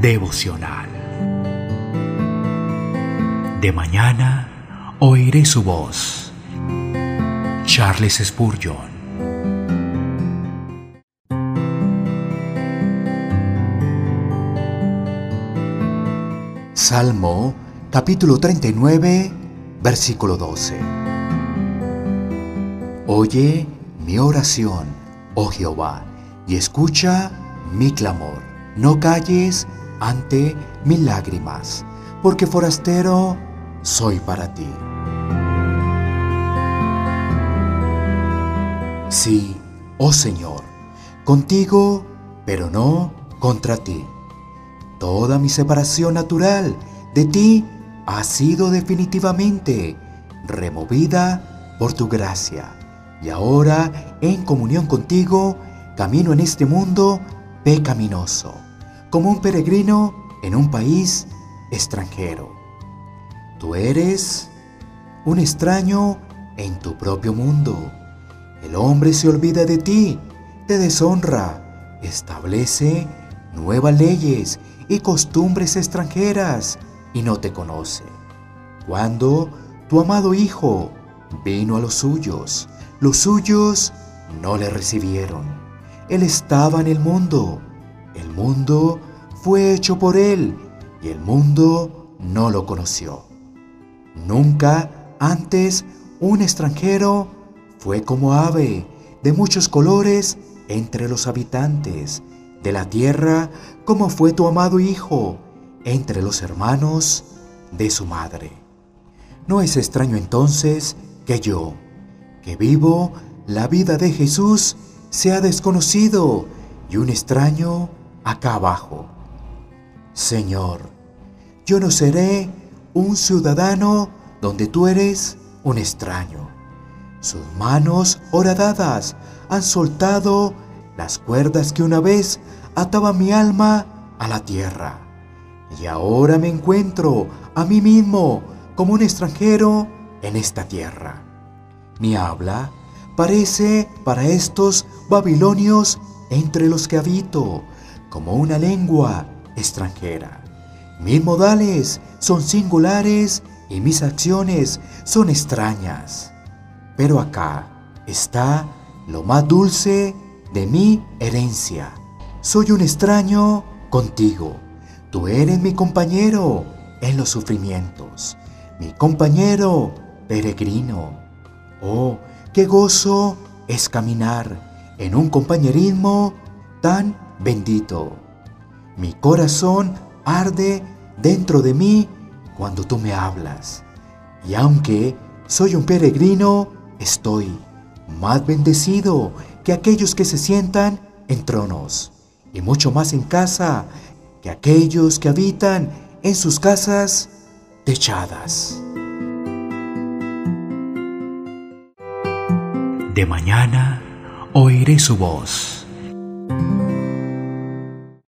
devocional. De mañana oiré su voz. Charles Spurgeon. Salmo capítulo 39, versículo 12. Oye mi oración, oh Jehová, y escucha mi clamor. No calles ante mis lágrimas, porque forastero soy para ti. Sí, oh Señor, contigo, pero no contra ti. Toda mi separación natural de ti ha sido definitivamente removida por tu gracia. Y ahora, en comunión contigo, camino en este mundo pecaminoso, como un peregrino en un país extranjero. Tú eres un extraño en tu propio mundo. El hombre se olvida de ti, te deshonra, establece nuevas leyes y costumbres extranjeras y no te conoce. Cuando tu amado Hijo vino a los suyos, los suyos no le recibieron. Él estaba en el mundo, mundo fue hecho por él y el mundo no lo conoció. Nunca antes un extranjero fue como ave de muchos colores entre los habitantes de la tierra, como fue tu amado Hijo entre los hermanos de su madre. No es extraño entonces que yo, que vivo la vida de Jesús, sea desconocido y un extraño acá abajo. Señor, yo no seré un ciudadano donde tú eres un extraño. Sus manos horadadas han soltado las cuerdas que una vez ataban mi alma a la tierra. Y ahora me encuentro a mí mismo como un extranjero en esta tierra. Mi habla parece para estos babilonios entre los que habito como una lengua extranjera. Mis modales son singulares y mis acciones son extrañas. Pero acá está lo más dulce de mi herencia. Soy un extraño contigo. Tú eres mi compañero en los sufrimientos, mi compañero peregrino. Oh, qué gozo es caminar en un compañerismo tan bendito. Mi corazón arde dentro de mí cuando tú me hablas. Y aunque soy un peregrino, estoy más bendecido que aquellos que se sientan en tronos, y mucho más en casa que aquellos que habitan en sus casas techadas. De mañana oiré su voz